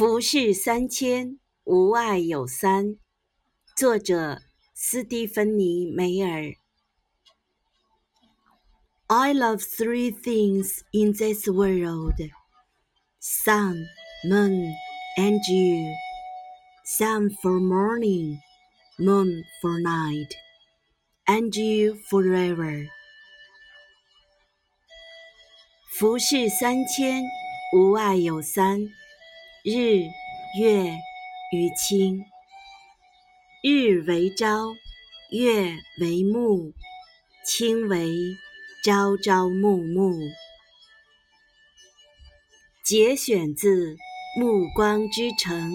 浮世三千，吾爱有三。作者斯蒂芬妮·梅尔。I love three things in this world: sun, moon, and you. Sun for morning, moon for night, and you forever. 浮世三千，吾爱有三。日、月与卿，日为朝，月为暮，卿为朝朝暮暮。节选自《暮光之城》。